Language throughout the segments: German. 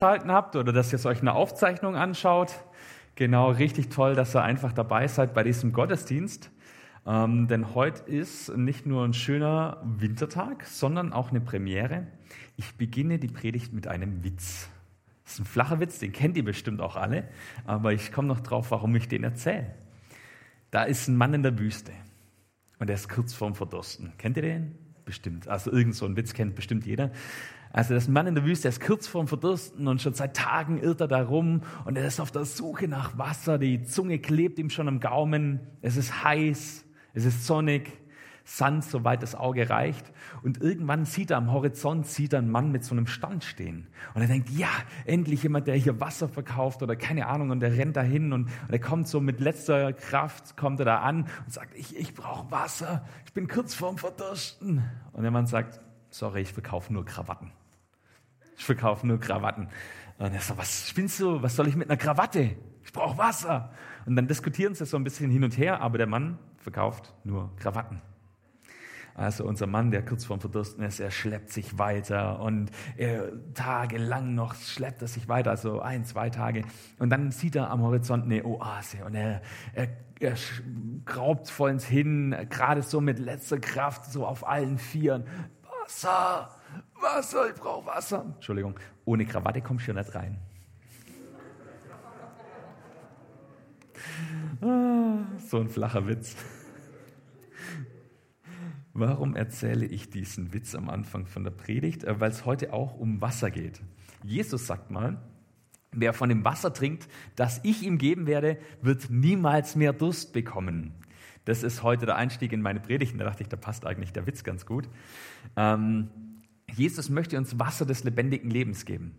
eingeschaltet habt oder dass ihr euch eine Aufzeichnung anschaut. Genau, richtig toll, dass ihr einfach dabei seid bei diesem Gottesdienst. Ähm, denn heute ist nicht nur ein schöner Wintertag, sondern auch eine Premiere. Ich beginne die Predigt mit einem Witz. Das ist ein flacher Witz, den kennt ihr bestimmt auch alle, aber ich komme noch drauf, warum ich den erzähle. Da ist ein Mann in der Wüste und er ist kurz vorm Verdursten. Kennt ihr den? Bestimmt. Also irgend so ein Witz kennt bestimmt jeder. Also das Mann in der Wüste, der ist kurz vorm Verdursten und schon seit Tagen irrt er da rum und er ist auf der Suche nach Wasser. Die Zunge klebt ihm schon am Gaumen. Es ist heiß, es ist sonnig, Sand, soweit das Auge reicht. Und irgendwann sieht er am Horizont, sieht er einen Mann mit so einem Stand stehen. Und er denkt, ja, endlich jemand, der hier Wasser verkauft oder keine Ahnung. Und er rennt dahin und, und er kommt so mit letzter Kraft, kommt er da an und sagt, ich, ich brauche Wasser, ich bin kurz vorm Verdursten. Und der Mann sagt, sorry, ich verkaufe nur Krawatten. Ich verkaufe nur Krawatten. Und er sagt, was spinnst du? Was soll ich mit einer Krawatte? Ich brauche Wasser. Und dann diskutieren sie so ein bisschen hin und her, aber der Mann verkauft nur Krawatten. Also unser Mann, der kurz vorm Verdursten ist, er schleppt sich weiter und er, tagelang noch schleppt er sich weiter, also ein, zwei Tage. Und dann sieht er am Horizont eine Oase und er, er, er graubt vollends hin, gerade so mit letzter Kraft, so auf allen Vieren. Wasser, Wasser, ich brauche Wasser. Entschuldigung, ohne Krawatte kommst du nicht rein. Ah, so ein flacher Witz. Warum erzähle ich diesen Witz am Anfang von der Predigt? Äh, weil es heute auch um Wasser geht. Jesus sagt mal, wer von dem Wasser trinkt, das ich ihm geben werde, wird niemals mehr Durst bekommen. Das ist heute der Einstieg in meine Predigt. da dachte ich, da passt eigentlich der Witz ganz gut. Ähm, Jesus möchte uns Wasser des lebendigen Lebens geben.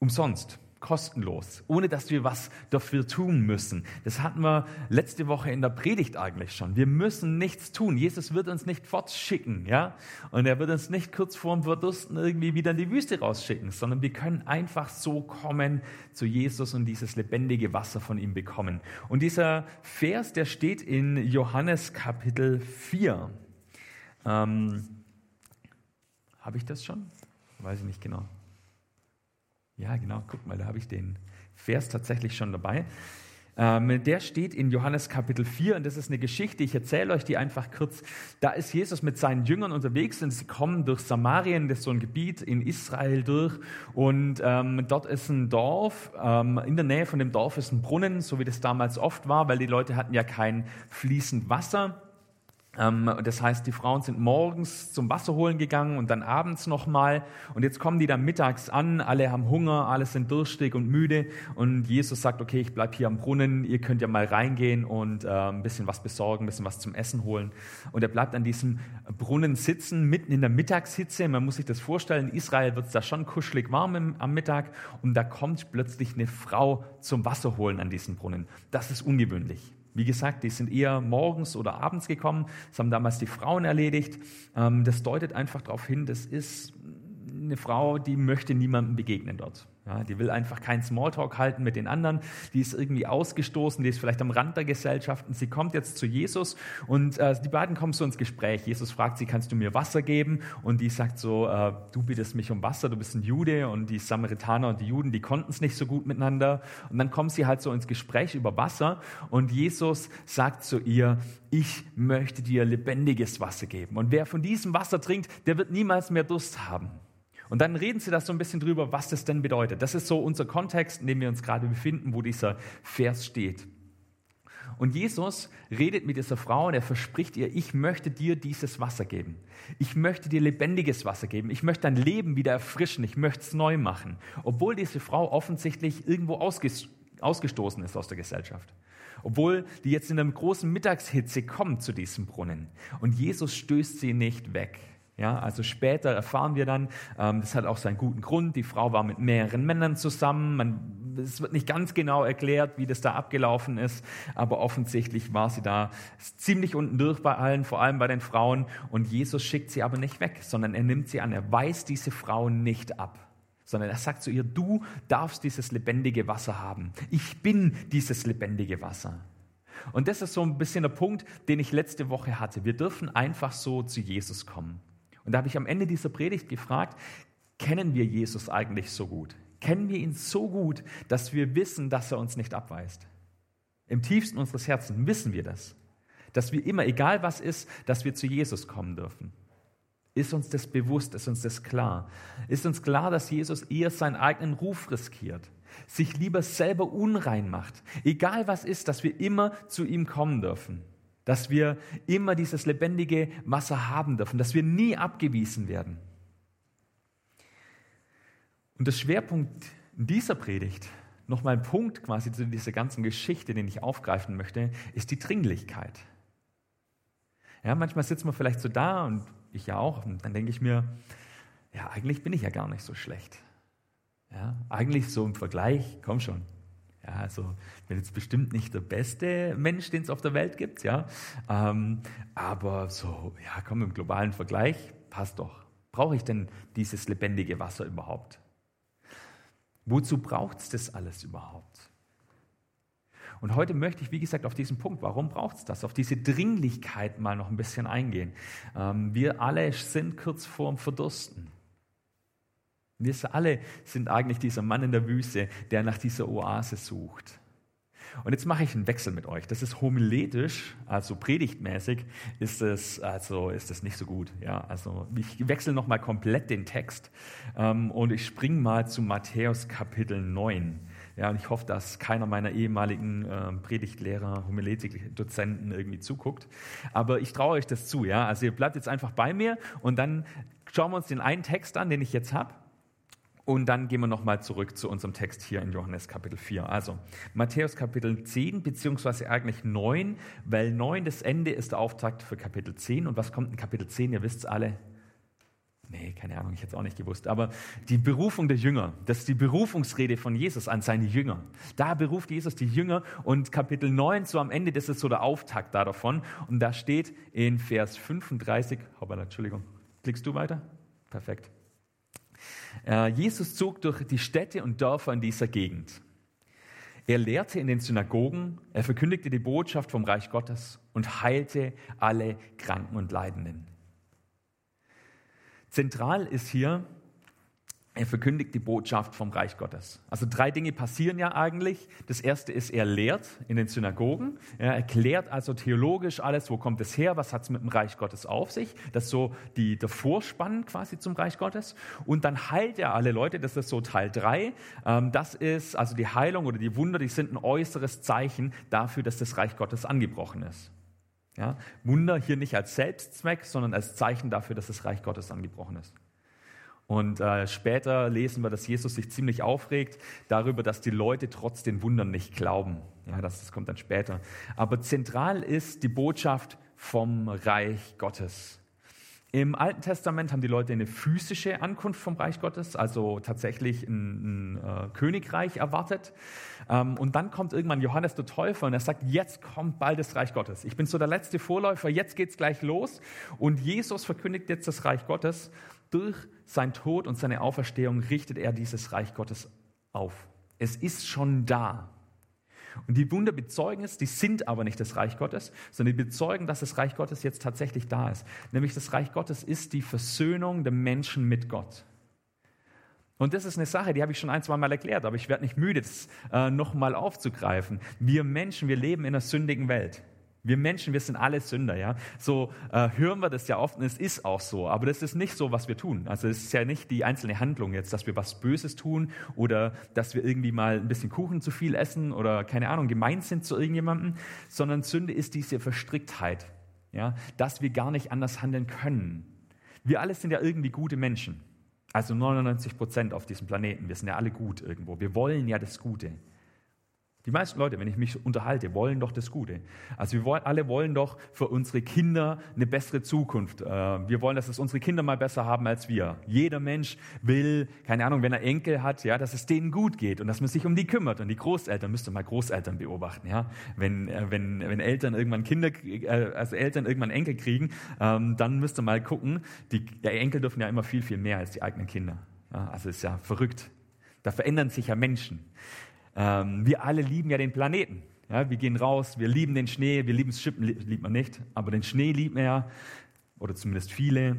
Umsonst, kostenlos, ohne dass wir was dafür tun müssen. Das hatten wir letzte Woche in der Predigt eigentlich schon. Wir müssen nichts tun. Jesus wird uns nicht fortschicken, ja? Und er wird uns nicht kurz vor dem Verdursten irgendwie wieder in die Wüste rausschicken, sondern wir können einfach so kommen zu Jesus und dieses lebendige Wasser von ihm bekommen. Und dieser Vers, der steht in Johannes Kapitel 4. Ähm, habe ich das schon? Weiß ich nicht genau. Ja, genau, guck mal, da habe ich den Vers tatsächlich schon dabei. Ähm, der steht in Johannes Kapitel 4 und das ist eine Geschichte, ich erzähle euch die einfach kurz. Da ist Jesus mit seinen Jüngern unterwegs und sie kommen durch Samarien, das ist so ein Gebiet in Israel durch und ähm, dort ist ein Dorf, ähm, in der Nähe von dem Dorf ist ein Brunnen, so wie das damals oft war, weil die Leute hatten ja kein fließend Wasser. Ähm, das heißt, die Frauen sind morgens zum Wasser holen gegangen und dann abends nochmal. Und jetzt kommen die dann mittags an, alle haben Hunger, alle sind durstig und müde. Und Jesus sagt, okay, ich bleibe hier am Brunnen, ihr könnt ja mal reingehen und äh, ein bisschen was besorgen, ein bisschen was zum Essen holen. Und er bleibt an diesem Brunnen sitzen, mitten in der Mittagshitze. Man muss sich das vorstellen, in Israel wird es da schon kuschelig warm am Mittag. Und da kommt plötzlich eine Frau zum Wasser holen an diesen Brunnen. Das ist ungewöhnlich. Wie gesagt, die sind eher morgens oder abends gekommen. Das haben damals die Frauen erledigt. Ähm, das deutet einfach darauf hin, das ist eine Frau, die möchte niemandem begegnen dort. Ja, die will einfach keinen Smalltalk halten mit den anderen. Die ist irgendwie ausgestoßen, die ist vielleicht am Rand der Gesellschaft und sie kommt jetzt zu Jesus und äh, die beiden kommen so ins Gespräch. Jesus fragt sie, kannst du mir Wasser geben? Und die sagt so, äh, du bittest mich um Wasser, du bist ein Jude und die Samaritaner und die Juden, die konnten es nicht so gut miteinander. Und dann kommen sie halt so ins Gespräch über Wasser und Jesus sagt zu ihr, ich möchte dir lebendiges Wasser geben. Und wer von diesem Wasser trinkt, der wird niemals mehr Durst haben. Und dann reden sie da so ein bisschen drüber, was das denn bedeutet. Das ist so unser Kontext, in dem wir uns gerade befinden, wo dieser Vers steht. Und Jesus redet mit dieser Frau und er verspricht ihr, ich möchte dir dieses Wasser geben. Ich möchte dir lebendiges Wasser geben. Ich möchte dein Leben wieder erfrischen. Ich möchte es neu machen. Obwohl diese Frau offensichtlich irgendwo ausgestoßen ist aus der Gesellschaft. Obwohl die jetzt in einer großen Mittagshitze kommt zu diesem Brunnen. Und Jesus stößt sie nicht weg. Ja, also später erfahren wir dann, ähm, das hat auch seinen guten Grund, die Frau war mit mehreren Männern zusammen. Man, es wird nicht ganz genau erklärt, wie das da abgelaufen ist, aber offensichtlich war sie da ziemlich unten durch bei allen, vor allem bei den Frauen. Und Jesus schickt sie aber nicht weg, sondern er nimmt sie an. Er weist diese Frau nicht ab, sondern er sagt zu ihr, du darfst dieses lebendige Wasser haben. Ich bin dieses lebendige Wasser. Und das ist so ein bisschen der Punkt, den ich letzte Woche hatte. Wir dürfen einfach so zu Jesus kommen. Und da habe ich am Ende dieser Predigt gefragt, kennen wir Jesus eigentlich so gut? kennen wir ihn so gut, dass wir wissen, dass er uns nicht abweist. Im tiefsten unseres Herzens wissen wir das, dass wir immer, egal was ist, dass wir zu Jesus kommen dürfen. Ist uns das bewusst? Ist uns das klar? Ist uns klar, dass Jesus eher seinen eigenen Ruf riskiert, sich lieber selber unrein macht, egal was ist, dass wir immer zu ihm kommen dürfen, dass wir immer dieses lebendige Wasser haben dürfen, dass wir nie abgewiesen werden. Und der Schwerpunkt in dieser Predigt, nochmal ein Punkt quasi zu dieser ganzen Geschichte, den ich aufgreifen möchte, ist die Dringlichkeit. Ja, manchmal sitzt man vielleicht so da und ich ja auch. Und dann denke ich mir, ja, eigentlich bin ich ja gar nicht so schlecht. Ja, eigentlich so im Vergleich, komm schon. Ja, also ich bin jetzt bestimmt nicht der beste Mensch, den es auf der Welt gibt, ja. Ähm, aber so, ja, komm, im globalen Vergleich passt doch. Brauche ich denn dieses lebendige Wasser überhaupt? Wozu braucht es das alles überhaupt? Und heute möchte ich, wie gesagt, auf diesen Punkt, warum braucht es das, auf diese Dringlichkeit mal noch ein bisschen eingehen. Ähm, wir alle sind kurz vorm Verdursten. Wir alle sind eigentlich dieser Mann in der Wüste, der nach dieser Oase sucht. Und jetzt mache ich einen Wechsel mit euch. Das ist homiletisch, also predigtmäßig, ist es also ist es nicht so gut. Ja, also ich wechsle noch mal komplett den Text ähm, und ich springe mal zu Matthäus Kapitel 9. Ja, und ich hoffe, dass keiner meiner ehemaligen äh, Predigtlehrer, Homiletik-Dozenten irgendwie zuguckt. Aber ich traue euch das zu. Ja? Also ihr bleibt jetzt einfach bei mir und dann schauen wir uns den einen Text an, den ich jetzt habe. Und dann gehen wir nochmal zurück zu unserem Text hier in Johannes Kapitel 4. Also Matthäus Kapitel 10, beziehungsweise eigentlich 9, weil 9 das Ende ist der Auftakt für Kapitel 10. Und was kommt in Kapitel 10? Ihr wisst es alle, Nee, keine Ahnung, ich hätte es auch nicht gewusst. Aber die Berufung der Jünger, das ist die Berufungsrede von Jesus an seine Jünger. Da beruft Jesus die Jünger und Kapitel 9, so am Ende, das ist so der Auftakt da davon. Und da steht in Vers 35, hoppala, Entschuldigung, klickst du weiter? Perfekt. Äh, Jesus zog durch die Städte und Dörfer in dieser Gegend. Er lehrte in den Synagogen, er verkündigte die Botschaft vom Reich Gottes und heilte alle Kranken und Leidenden. Zentral ist hier, er verkündigt die Botschaft vom Reich Gottes. Also drei Dinge passieren ja eigentlich. Das erste ist, er lehrt in den Synagogen. Er erklärt also theologisch alles, wo kommt es her, was hat es mit dem Reich Gottes auf sich. Das ist so die, der Vorspann quasi zum Reich Gottes. Und dann heilt er alle Leute, das ist so Teil drei. Ähm, das ist also die Heilung oder die Wunder, die sind ein äußeres Zeichen dafür, dass das Reich Gottes angebrochen ist. Ja, Wunder hier nicht als Selbstzweck, sondern als Zeichen dafür, dass das Reich Gottes angebrochen ist. Und äh, später lesen wir, dass Jesus sich ziemlich aufregt darüber, dass die Leute trotz den Wundern nicht glauben. Ja, das, das kommt dann später. Aber zentral ist die Botschaft vom Reich Gottes. Im Alten Testament haben die Leute eine physische Ankunft vom Reich Gottes, also tatsächlich ein, ein äh, Königreich erwartet. Ähm, und dann kommt irgendwann Johannes der Täufer und er sagt, jetzt kommt bald das Reich Gottes. Ich bin so der letzte Vorläufer, jetzt geht's gleich los. Und Jesus verkündigt jetzt das Reich Gottes. Durch sein Tod und seine Auferstehung richtet er dieses Reich Gottes auf. Es ist schon da. Und die Wunder bezeugen es, die sind aber nicht das Reich Gottes, sondern die bezeugen, dass das Reich Gottes jetzt tatsächlich da ist. Nämlich das Reich Gottes ist die Versöhnung der Menschen mit Gott. Und das ist eine Sache, die habe ich schon ein, zwei Mal erklärt, aber ich werde nicht müde, das äh, nochmal aufzugreifen. Wir Menschen, wir leben in einer sündigen Welt. Wir Menschen, wir sind alle Sünder, ja. So äh, hören wir das ja oft und es ist auch so. Aber das ist nicht so, was wir tun. Also es ist ja nicht die einzelne Handlung jetzt, dass wir was Böses tun oder dass wir irgendwie mal ein bisschen Kuchen zu viel essen oder keine Ahnung, gemein sind zu irgendjemandem, sondern Sünde ist diese Verstricktheit, ja, dass wir gar nicht anders handeln können. Wir alle sind ja irgendwie gute Menschen. Also 99 Prozent auf diesem Planeten. Wir sind ja alle gut irgendwo. Wir wollen ja das Gute. Die meisten Leute, wenn ich mich unterhalte, wollen doch das Gute. Also wir wollen, alle wollen doch für unsere Kinder eine bessere Zukunft. Äh, wir wollen, dass es unsere Kinder mal besser haben als wir. Jeder Mensch will, keine Ahnung, wenn er Enkel hat, ja, dass es denen gut geht und dass man sich um die kümmert. Und die Großeltern, müsst ihr mal Großeltern beobachten, ja. Wenn, äh, wenn, wenn Eltern irgendwann Kinder, äh, also Eltern irgendwann Enkel kriegen, ähm, dann müsst ihr mal gucken. Die ja, Enkel dürfen ja immer viel, viel mehr als die eigenen Kinder. Also ist ja verrückt. Da verändern sich ja Menschen. Ähm, wir alle lieben ja den Planeten. Ja, wir gehen raus, wir lieben den Schnee, wir lieben das Schippen, liebt man nicht, aber den Schnee liebt man ja, oder zumindest viele.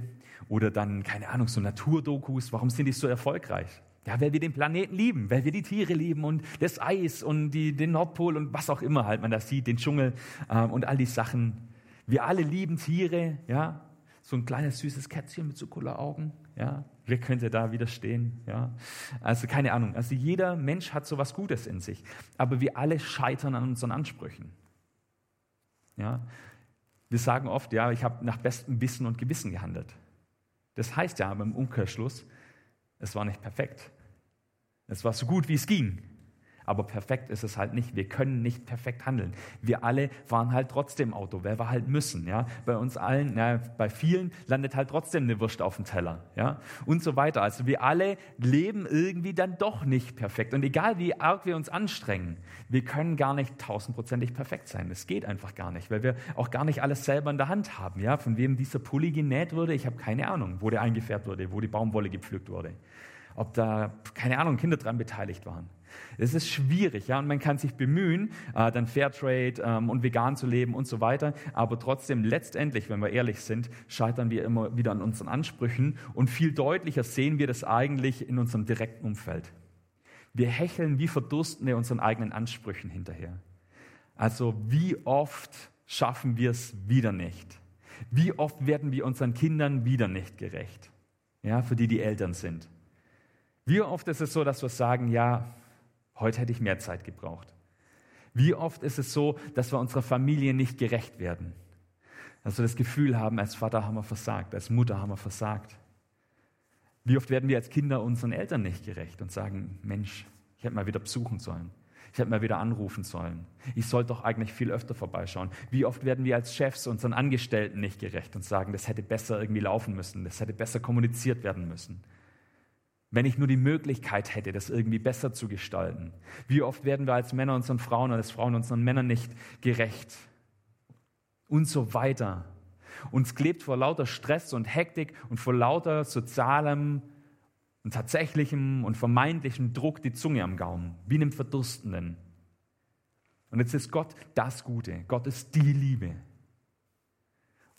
Oder dann, keine Ahnung, so Naturdokus, warum sind die so erfolgreich? Ja, weil wir den Planeten lieben, weil wir die Tiere lieben und das Eis und die, den Nordpol und was auch immer halt man da sieht, den Dschungel äh, und all die Sachen. Wir alle lieben Tiere, ja. So ein kleines süßes Kätzchen mit so cooler Augen, ja. Wer könnte da widerstehen, ja? Also keine Ahnung. Also jeder Mensch hat so was Gutes in sich, aber wir alle scheitern an unseren Ansprüchen. Ja. Wir sagen oft, ja, ich habe nach bestem Wissen und Gewissen gehandelt. Das heißt ja aber im Umkehrschluss, es war nicht perfekt. Es war so gut, wie es ging. Aber perfekt ist es halt nicht. Wir können nicht perfekt handeln. Wir alle waren halt trotzdem Auto, weil wir halt müssen. Ja? Bei uns allen, ja, bei vielen landet halt trotzdem eine Wurst auf dem Teller. Ja? Und so weiter. Also wir alle leben irgendwie dann doch nicht perfekt. Und egal wie arg wir uns anstrengen, wir können gar nicht tausendprozentig perfekt sein. Das geht einfach gar nicht, weil wir auch gar nicht alles selber in der Hand haben. Ja? Von wem dieser Pulli genäht wurde, ich habe keine Ahnung. Wo der eingefärbt wurde, wo die Baumwolle gepflückt wurde. Ob da, keine Ahnung, Kinder dran beteiligt waren. Es ist schwierig, ja, und man kann sich bemühen, äh, dann Fairtrade ähm, und vegan zu leben und so weiter, aber trotzdem letztendlich, wenn wir ehrlich sind, scheitern wir immer wieder an unseren Ansprüchen und viel deutlicher sehen wir das eigentlich in unserem direkten Umfeld. Wir hecheln wie Verdurstende unseren eigenen Ansprüchen hinterher. Also wie oft schaffen wir es wieder nicht? Wie oft werden wir unseren Kindern wieder nicht gerecht? Ja, für die die Eltern sind. Wie oft ist es so, dass wir sagen, ja, Heute hätte ich mehr Zeit gebraucht. Wie oft ist es so, dass wir unserer Familie nicht gerecht werden? Dass wir das Gefühl haben, als Vater haben wir versagt, als Mutter haben wir versagt. Wie oft werden wir als Kinder unseren Eltern nicht gerecht und sagen, Mensch, ich hätte mal wieder besuchen sollen. Ich hätte mal wieder anrufen sollen. Ich sollte doch eigentlich viel öfter vorbeischauen. Wie oft werden wir als Chefs unseren Angestellten nicht gerecht und sagen, das hätte besser irgendwie laufen müssen, das hätte besser kommuniziert werden müssen wenn ich nur die Möglichkeit hätte, das irgendwie besser zu gestalten. Wie oft werden wir als Männer unseren Frauen oder als Frauen unseren Männern nicht gerecht? Und so weiter. Uns klebt vor lauter Stress und Hektik und vor lauter sozialem und tatsächlichem und vermeintlichem Druck die Zunge am Gaumen, wie einem Verdurstenden. Und jetzt ist Gott das Gute. Gott ist die Liebe.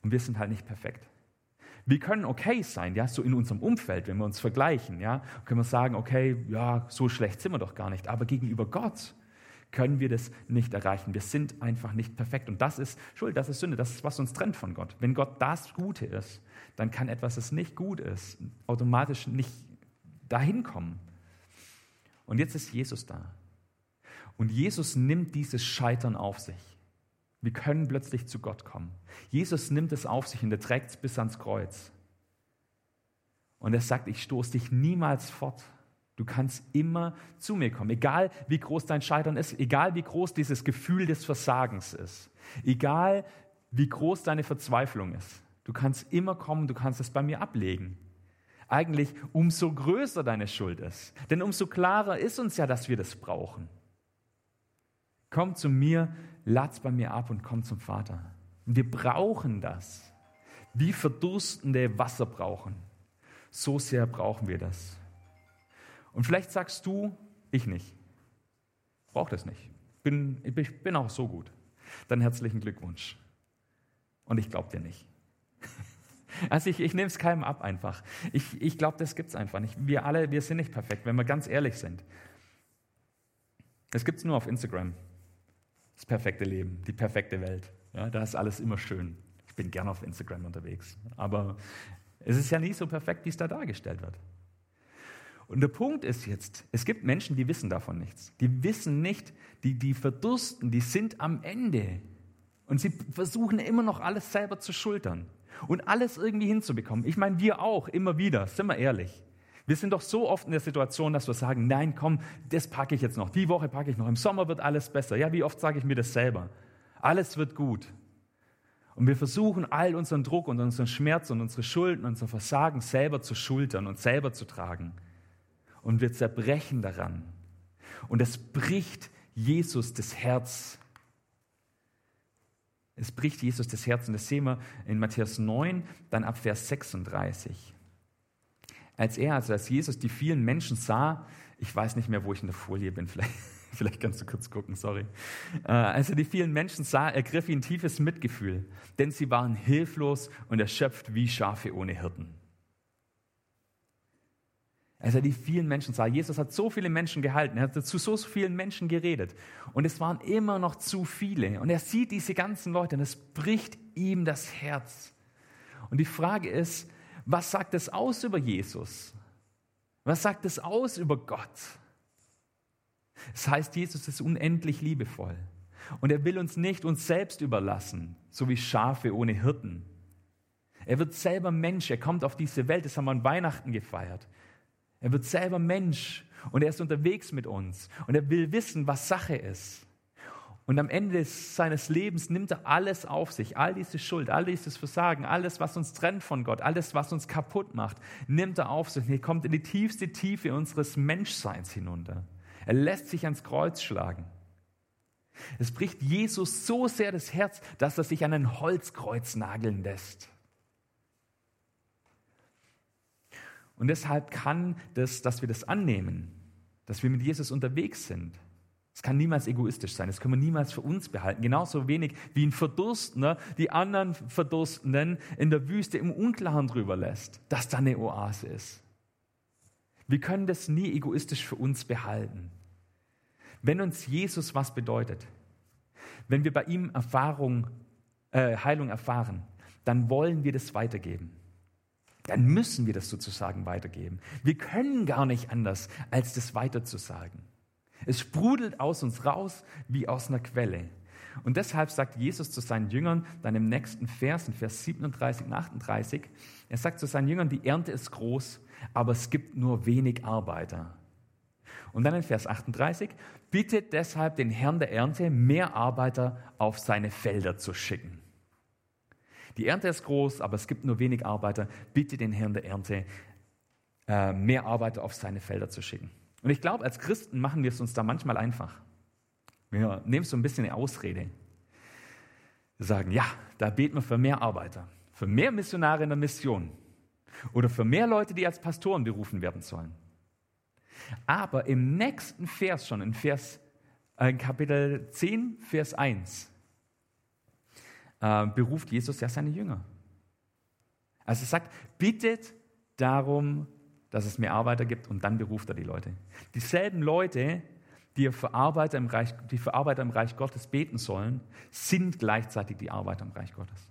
Und wir sind halt nicht perfekt. Wir können okay sein, ja, so in unserem Umfeld, wenn wir uns vergleichen, ja, können wir sagen, okay, ja, so schlecht sind wir doch gar nicht. Aber gegenüber Gott können wir das nicht erreichen. Wir sind einfach nicht perfekt. Und das ist Schuld, das ist Sünde, das ist, was uns trennt von Gott. Wenn Gott das Gute ist, dann kann etwas, das nicht gut ist, automatisch nicht dahin kommen. Und jetzt ist Jesus da. Und Jesus nimmt dieses Scheitern auf sich. Wir können plötzlich zu Gott kommen. Jesus nimmt es auf sich und er trägt es bis ans Kreuz. Und er sagt, ich stoße dich niemals fort. Du kannst immer zu mir kommen, egal wie groß dein Scheitern ist, egal wie groß dieses Gefühl des Versagens ist, egal wie groß deine Verzweiflung ist. Du kannst immer kommen, du kannst es bei mir ablegen. Eigentlich umso größer deine Schuld ist. Denn umso klarer ist uns ja, dass wir das brauchen. Komm zu mir, lad's bei mir ab und komm zum Vater. Wir brauchen das. Wie Verdurstende Wasser brauchen. So sehr brauchen wir das. Und vielleicht sagst du, ich nicht. Brauch das nicht. Bin, ich bin auch so gut. Dann herzlichen Glückwunsch. Und ich glaube dir nicht. Also ich, ich nehme es keinem ab einfach. Ich, ich glaube, das gibt es einfach nicht. Wir alle, wir sind nicht perfekt, wenn wir ganz ehrlich sind. Das gibt es nur auf Instagram das perfekte Leben, die perfekte Welt. Ja, da ist alles immer schön. Ich bin gern auf Instagram unterwegs. Aber es ist ja nie so perfekt, wie es da dargestellt wird. Und der Punkt ist jetzt, es gibt Menschen, die wissen davon nichts. Die wissen nicht, die, die verdursten, die sind am Ende. Und sie versuchen immer noch alles selber zu schultern und alles irgendwie hinzubekommen. Ich meine, wir auch, immer wieder, sind wir ehrlich. Wir sind doch so oft in der Situation, dass wir sagen, nein, komm, das packe ich jetzt noch, die Woche packe ich noch, im Sommer wird alles besser. Ja, wie oft sage ich mir das selber? Alles wird gut. Und wir versuchen, all unseren Druck und unseren Schmerz und unsere Schulden, unser Versagen selber zu schultern und selber zu tragen. Und wir zerbrechen daran. Und es bricht Jesus das Herz. Es bricht Jesus das Herz. Und das sehen wir in Matthäus 9, dann ab Vers 36 als er, also als Jesus die vielen Menschen sah, ich weiß nicht mehr, wo ich in der Folie bin, vielleicht, vielleicht kannst du kurz gucken, sorry. Äh, als er die vielen Menschen sah, ergriff ihn tiefes Mitgefühl, denn sie waren hilflos und erschöpft wie Schafe ohne Hirten. Als er die vielen Menschen sah. Jesus hat so viele Menschen gehalten. Er hat zu so vielen Menschen geredet. Und es waren immer noch zu viele. Und er sieht diese ganzen Leute und es bricht ihm das Herz. Und die Frage ist, was sagt es aus über Jesus? Was sagt es aus über Gott? Es heißt, Jesus ist unendlich liebevoll. Und er will uns nicht uns selbst überlassen, so wie Schafe ohne Hirten. Er wird selber Mensch, er kommt auf diese Welt, das haben wir an Weihnachten gefeiert. Er wird selber Mensch und er ist unterwegs mit uns und er will wissen, was Sache ist. Und am Ende seines Lebens nimmt er alles auf sich, all diese Schuld, all dieses Versagen, alles, was uns trennt von Gott, alles, was uns kaputt macht, nimmt er auf sich. Er kommt in die tiefste Tiefe unseres Menschseins hinunter. Er lässt sich ans Kreuz schlagen. Es bricht Jesus so sehr das Herz, dass er sich an ein Holzkreuz nageln lässt. Und deshalb kann das, dass wir das annehmen, dass wir mit Jesus unterwegs sind, es kann niemals egoistisch sein, das können wir niemals für uns behalten. Genauso wenig wie ein Verdurstender die anderen Verdurstenden in der Wüste im Unklaren drüber lässt, dass da eine Oase ist. Wir können das nie egoistisch für uns behalten. Wenn uns Jesus was bedeutet, wenn wir bei ihm Erfahrung, äh, Heilung erfahren, dann wollen wir das weitergeben dann müssen wir das sozusagen weitergeben. Wir können gar nicht anders, als das weiterzusagen. Es sprudelt aus uns raus wie aus einer Quelle. Und deshalb sagt Jesus zu seinen Jüngern, dann im nächsten Vers, in Vers 37 und 38, er sagt zu seinen Jüngern, die Ernte ist groß, aber es gibt nur wenig Arbeiter. Und dann in Vers 38, bittet deshalb den Herrn der Ernte, mehr Arbeiter auf seine Felder zu schicken. Die Ernte ist groß, aber es gibt nur wenig Arbeiter. Bitte den Herrn der Ernte, äh, mehr Arbeiter auf seine Felder zu schicken. Und ich glaube, als Christen machen wir es uns da manchmal einfach. Wir nehmen so ein bisschen eine Ausrede. Wir sagen, ja, da beten wir für mehr Arbeiter, für mehr Missionare in der Mission oder für mehr Leute, die als Pastoren berufen werden sollen. Aber im nächsten Vers schon, in Vers, äh, Kapitel 10, Vers 1, äh, beruft Jesus ja seine Jünger. Also er sagt, bittet darum, dass es mehr Arbeiter gibt und dann beruft er die Leute. Dieselben Leute, die für Arbeiter im Reich, die für Arbeiter im Reich Gottes beten sollen, sind gleichzeitig die Arbeiter im Reich Gottes.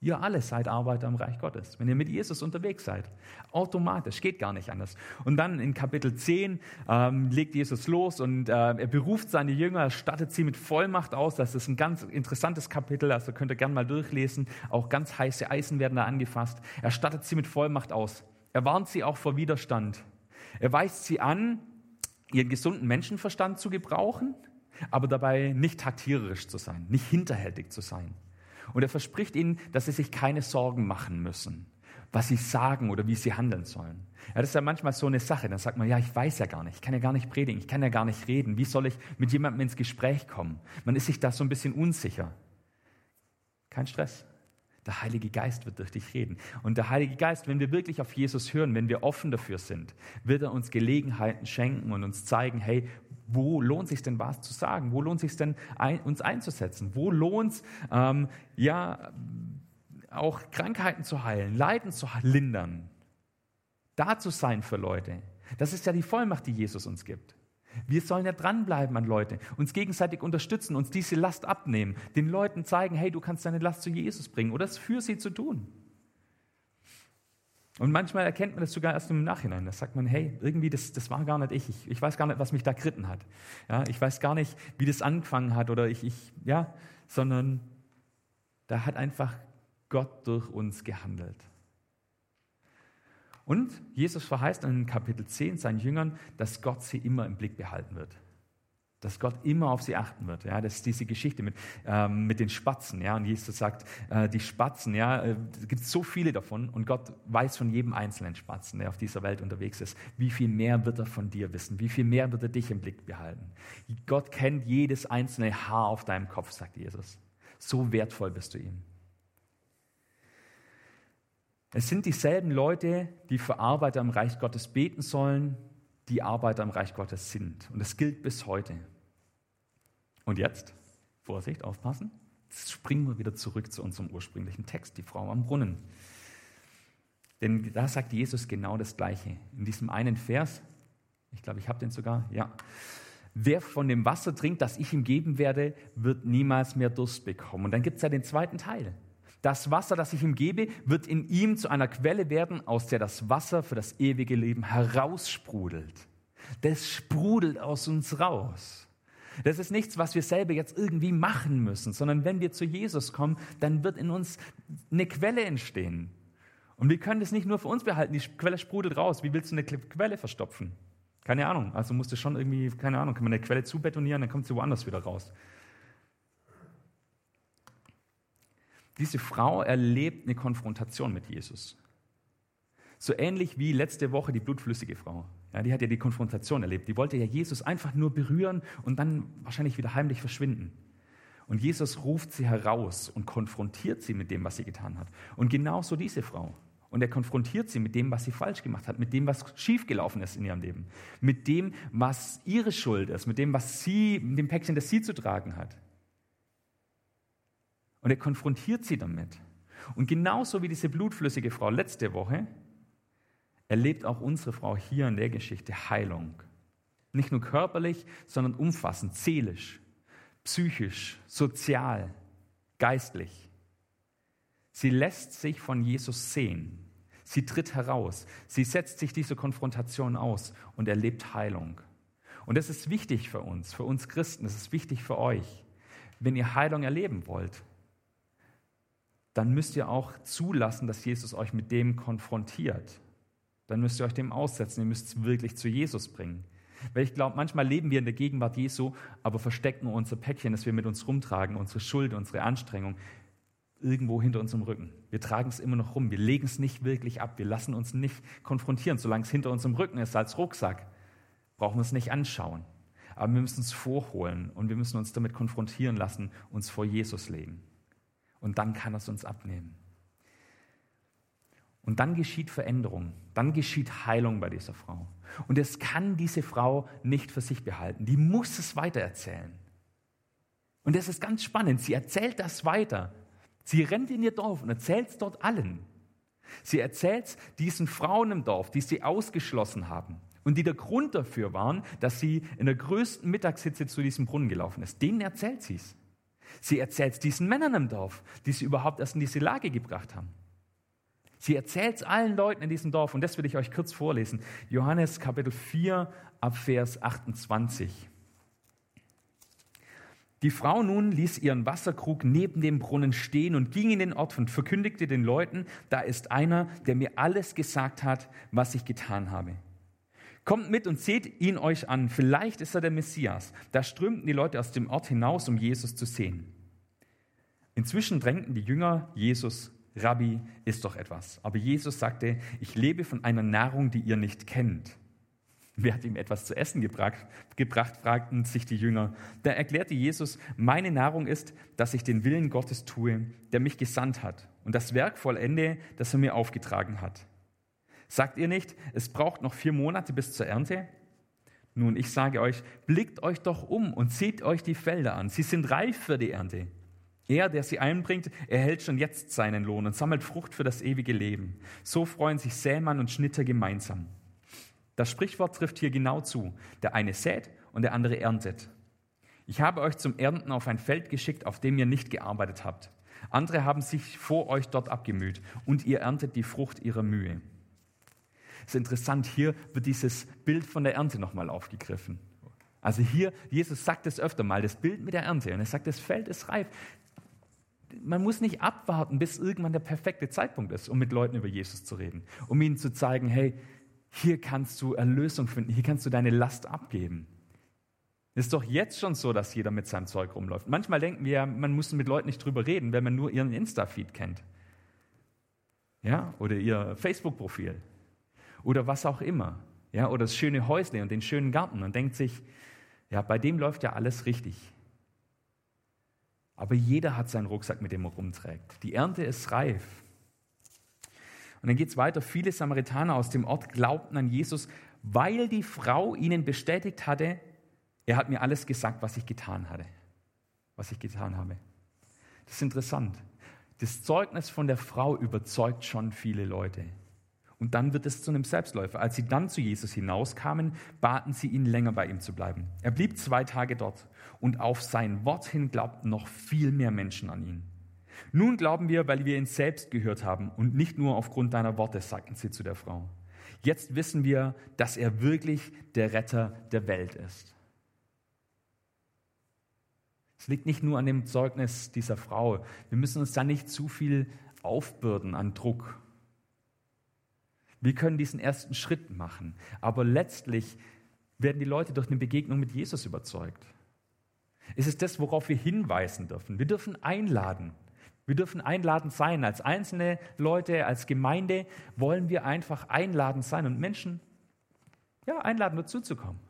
Ihr alle seid Arbeiter im Reich Gottes, wenn ihr mit Jesus unterwegs seid. Automatisch, geht gar nicht anders. Und dann in Kapitel 10 ähm, legt Jesus los und äh, er beruft seine Jünger, er stattet sie mit Vollmacht aus. Das ist ein ganz interessantes Kapitel, also könnt ihr gerne mal durchlesen. Auch ganz heiße Eisen werden da angefasst. Er stattet sie mit Vollmacht aus. Er warnt sie auch vor Widerstand. Er weist sie an, ihren gesunden Menschenverstand zu gebrauchen, aber dabei nicht taktiererisch zu sein, nicht hinterhältig zu sein. Und er verspricht ihnen, dass sie sich keine Sorgen machen müssen, was sie sagen oder wie sie handeln sollen. Ja, das ist ja manchmal so eine Sache. Dann sagt man, ja, ich weiß ja gar nicht, ich kann ja gar nicht predigen, ich kann ja gar nicht reden. Wie soll ich mit jemandem ins Gespräch kommen? Man ist sich da so ein bisschen unsicher. Kein Stress. Der Heilige Geist wird durch dich reden. Und der Heilige Geist, wenn wir wirklich auf Jesus hören, wenn wir offen dafür sind, wird er uns Gelegenheiten schenken und uns zeigen, hey, wo lohnt sich denn was zu sagen? Wo lohnt sich denn ein, uns einzusetzen? Wo lohnt es, ähm, ja, auch Krankheiten zu heilen, Leiden zu lindern? Da zu sein für Leute. Das ist ja die Vollmacht, die Jesus uns gibt. Wir sollen ja dranbleiben an Leute, uns gegenseitig unterstützen, uns diese Last abnehmen, den Leuten zeigen, hey, du kannst deine Last zu Jesus bringen oder es für sie zu tun. Und manchmal erkennt man das sogar erst im Nachhinein. Da sagt man, hey, irgendwie, das, das war gar nicht ich. ich. ich. weiß gar nicht, was mich da geritten hat. Ja, ich weiß gar nicht, wie das angefangen hat oder ich, ich, ja, sondern da hat einfach Gott durch uns gehandelt. Und Jesus verheißt in Kapitel 10 seinen Jüngern, dass Gott sie immer im Blick behalten wird dass Gott immer auf sie achten wird. Ja, das ist diese Geschichte mit, ähm, mit den Spatzen. Ja, und Jesus sagt, äh, die Spatzen, ja, äh, es gibt so viele davon und Gott weiß von jedem einzelnen Spatzen, der auf dieser Welt unterwegs ist, wie viel mehr wird er von dir wissen, wie viel mehr wird er dich im Blick behalten. Gott kennt jedes einzelne Haar auf deinem Kopf, sagt Jesus. So wertvoll bist du ihm. Es sind dieselben Leute, die für Arbeiter im Reich Gottes beten sollen, die Arbeiter im Reich Gottes sind. Und das gilt bis heute. Und jetzt, Vorsicht, aufpassen, jetzt springen wir wieder zurück zu unserem ursprünglichen Text, die Frau am Brunnen. Denn da sagt Jesus genau das Gleiche. In diesem einen Vers, ich glaube, ich habe den sogar, ja. Wer von dem Wasser trinkt, das ich ihm geben werde, wird niemals mehr Durst bekommen. Und dann gibt es ja den zweiten Teil. Das Wasser, das ich ihm gebe, wird in ihm zu einer Quelle werden, aus der das Wasser für das ewige Leben heraussprudelt. Das sprudelt aus uns raus. Das ist nichts, was wir selber jetzt irgendwie machen müssen, sondern wenn wir zu Jesus kommen, dann wird in uns eine Quelle entstehen. Und wir können das nicht nur für uns behalten, die Quelle sprudelt raus. Wie willst du eine Quelle verstopfen? Keine Ahnung. Also musst du schon irgendwie, keine Ahnung, kann man eine Quelle zubetonieren, dann kommt sie woanders wieder raus. Diese Frau erlebt eine Konfrontation mit Jesus. So ähnlich wie letzte Woche die blutflüssige Frau. Ja, die hat ja die Konfrontation erlebt. Die wollte ja Jesus einfach nur berühren und dann wahrscheinlich wieder heimlich verschwinden. Und Jesus ruft sie heraus und konfrontiert sie mit dem, was sie getan hat. Und genauso diese Frau. Und er konfrontiert sie mit dem, was sie falsch gemacht hat, mit dem, was schiefgelaufen ist in ihrem Leben, mit dem, was ihre Schuld ist, mit dem, was sie, mit dem Päckchen, das sie zu tragen hat. Und er konfrontiert sie damit. Und genauso wie diese blutflüssige Frau letzte Woche, erlebt auch unsere Frau hier in der Geschichte Heilung. Nicht nur körperlich, sondern umfassend, seelisch, psychisch, sozial, geistlich. Sie lässt sich von Jesus sehen. Sie tritt heraus. Sie setzt sich dieser Konfrontation aus und erlebt Heilung. Und das ist wichtig für uns, für uns Christen. Das ist wichtig für euch. Wenn ihr Heilung erleben wollt, dann müsst ihr auch zulassen, dass Jesus euch mit dem konfrontiert. Dann müsst ihr euch dem aussetzen. Ihr müsst es wirklich zu Jesus bringen. Weil ich glaube, manchmal leben wir in der Gegenwart Jesu, aber verstecken unser Päckchen, das wir mit uns rumtragen, unsere Schuld, unsere Anstrengung, irgendwo hinter unserem Rücken. Wir tragen es immer noch rum. Wir legen es nicht wirklich ab. Wir lassen uns nicht konfrontieren. Solange es hinter unserem Rücken ist, als Rucksack, brauchen wir es nicht anschauen. Aber wir müssen es vorholen und wir müssen uns damit konfrontieren lassen, uns vor Jesus legen und dann kann er es uns abnehmen. Und dann geschieht Veränderung, dann geschieht Heilung bei dieser Frau. Und es kann diese Frau nicht für sich behalten, die muss es weitererzählen. Und das ist ganz spannend, sie erzählt das weiter. Sie rennt in ihr Dorf und erzählt es dort allen. Sie erzählt es diesen Frauen im Dorf, die sie ausgeschlossen haben und die der Grund dafür waren, dass sie in der größten Mittagshitze zu diesem Brunnen gelaufen ist. Denen erzählt sie es. Sie erzählt es diesen Männern im Dorf, die sie überhaupt erst in diese Lage gebracht haben. Sie erzählt es allen Leuten in diesem Dorf und das will ich euch kurz vorlesen. Johannes Kapitel 4 ab Vers 28. Die Frau nun ließ ihren Wasserkrug neben dem Brunnen stehen und ging in den Ort und verkündigte den Leuten, da ist einer, der mir alles gesagt hat, was ich getan habe. Kommt mit und seht ihn euch an, vielleicht ist er der Messias. Da strömten die Leute aus dem Ort hinaus, um Jesus zu sehen. Inzwischen drängten die Jünger Jesus, Rabbi, ist doch etwas. Aber Jesus sagte, ich lebe von einer Nahrung, die ihr nicht kennt. Wer hat ihm etwas zu essen gebracht, gebracht, fragten sich die Jünger. Da erklärte Jesus, meine Nahrung ist, dass ich den Willen Gottes tue, der mich gesandt hat und das Werk vollende, das er mir aufgetragen hat. Sagt ihr nicht, es braucht noch vier Monate bis zur Ernte? Nun, ich sage euch, blickt euch doch um und seht euch die Felder an. Sie sind reif für die Ernte. Er, der sie einbringt, erhält schon jetzt seinen Lohn und sammelt Frucht für das ewige Leben. So freuen sich Sämann und Schnitter gemeinsam. Das Sprichwort trifft hier genau zu. Der eine sät und der andere erntet. Ich habe euch zum Ernten auf ein Feld geschickt, auf dem ihr nicht gearbeitet habt. Andere haben sich vor euch dort abgemüht und ihr erntet die Frucht ihrer Mühe. Ist interessant, hier wird dieses Bild von der Ernte nochmal aufgegriffen. Also hier, Jesus sagt es öfter mal, das Bild mit der Ernte. Und er sagt, das Feld ist reif. Man muss nicht abwarten, bis irgendwann der perfekte Zeitpunkt ist, um mit Leuten über Jesus zu reden. Um ihnen zu zeigen, hey, hier kannst du Erlösung finden, hier kannst du deine Last abgeben. Es ist doch jetzt schon so, dass jeder mit seinem Zeug rumläuft. Manchmal denken wir, man muss mit Leuten nicht drüber reden, wenn man nur ihren Insta-Feed kennt. Ja, oder ihr Facebook-Profil oder was auch immer. Ja, oder das schöne Häusle und den schönen Garten und denkt sich, ja, bei dem läuft ja alles richtig. Aber jeder hat seinen Rucksack, mit dem er rumträgt. Die Ernte ist reif. Und dann geht es weiter. Viele Samaritaner aus dem Ort glaubten an Jesus, weil die Frau ihnen bestätigt hatte, er hat mir alles gesagt, was ich getan hatte, was ich getan habe. Das ist interessant. Das Zeugnis von der Frau überzeugt schon viele Leute. Und dann wird es zu einem Selbstläufer. Als sie dann zu Jesus hinauskamen, baten sie ihn, länger bei ihm zu bleiben. Er blieb zwei Tage dort und auf sein Wort hin glaubten noch viel mehr Menschen an ihn. Nun glauben wir, weil wir ihn selbst gehört haben und nicht nur aufgrund deiner Worte, sagten sie zu der Frau. Jetzt wissen wir, dass er wirklich der Retter der Welt ist. Es liegt nicht nur an dem Zeugnis dieser Frau. Wir müssen uns da nicht zu viel aufbürden an Druck. Wir können diesen ersten Schritt machen, aber letztlich werden die Leute durch eine Begegnung mit Jesus überzeugt. Es ist das, worauf wir hinweisen dürfen. Wir dürfen einladen. Wir dürfen einladend sein. Als einzelne Leute, als Gemeinde wollen wir einfach einladend sein und Menschen ja, einladen, dazuzukommen.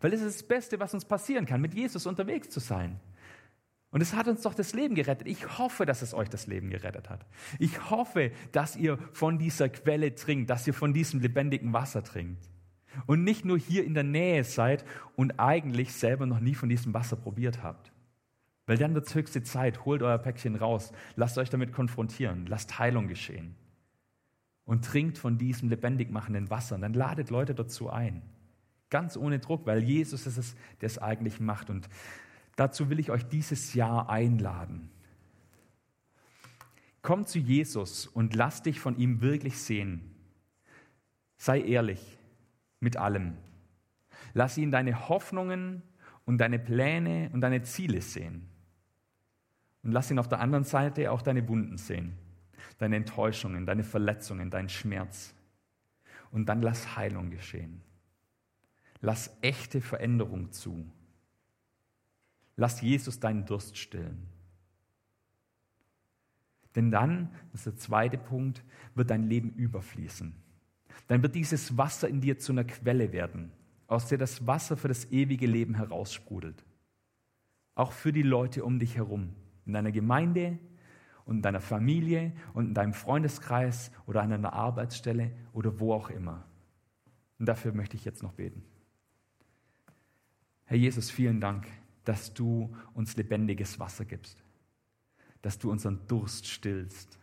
Weil es ist das Beste, was uns passieren kann, mit Jesus unterwegs zu sein. Und es hat uns doch das Leben gerettet. Ich hoffe, dass es euch das Leben gerettet hat. Ich hoffe, dass ihr von dieser Quelle trinkt, dass ihr von diesem lebendigen Wasser trinkt. Und nicht nur hier in der Nähe seid und eigentlich selber noch nie von diesem Wasser probiert habt. Weil dann wird es höchste Zeit, holt euer Päckchen raus, lasst euch damit konfrontieren, lasst Heilung geschehen. Und trinkt von diesem lebendig machenden Wasser. Und dann ladet Leute dazu ein. Ganz ohne Druck, weil Jesus ist es, der es eigentlich macht. Und Dazu will ich euch dieses Jahr einladen. Komm zu Jesus und lass dich von ihm wirklich sehen. Sei ehrlich mit allem. Lass ihn deine Hoffnungen und deine Pläne und deine Ziele sehen. Und lass ihn auf der anderen Seite auch deine Wunden sehen, deine Enttäuschungen, deine Verletzungen, deinen Schmerz. Und dann lass Heilung geschehen. Lass echte Veränderung zu. Lass Jesus deinen Durst stillen. Denn dann, das ist der zweite Punkt, wird dein Leben überfließen. Dann wird dieses Wasser in dir zu einer Quelle werden, aus der das Wasser für das ewige Leben heraussprudelt. Auch für die Leute um dich herum, in deiner Gemeinde und in deiner Familie und in deinem Freundeskreis oder an einer Arbeitsstelle oder wo auch immer. Und dafür möchte ich jetzt noch beten. Herr Jesus, vielen Dank dass du uns lebendiges Wasser gibst, dass du unseren Durst stillst,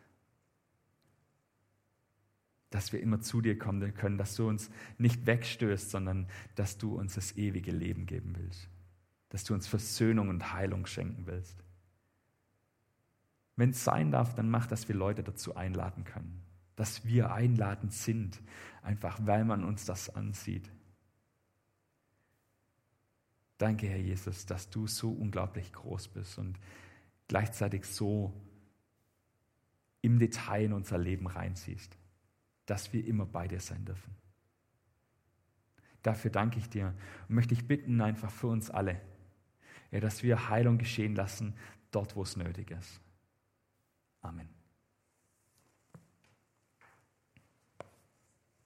dass wir immer zu dir kommen können, dass du uns nicht wegstößt, sondern dass du uns das ewige Leben geben willst, dass du uns Versöhnung und Heilung schenken willst. Wenn es sein darf, dann mach, dass wir Leute dazu einladen können, dass wir einladend sind, einfach weil man uns das ansieht. Danke, Herr Jesus, dass du so unglaublich groß bist und gleichzeitig so im Detail in unser Leben reinziehst, dass wir immer bei dir sein dürfen. Dafür danke ich dir und möchte ich bitten, einfach für uns alle, ja, dass wir Heilung geschehen lassen, dort, wo es nötig ist. Amen.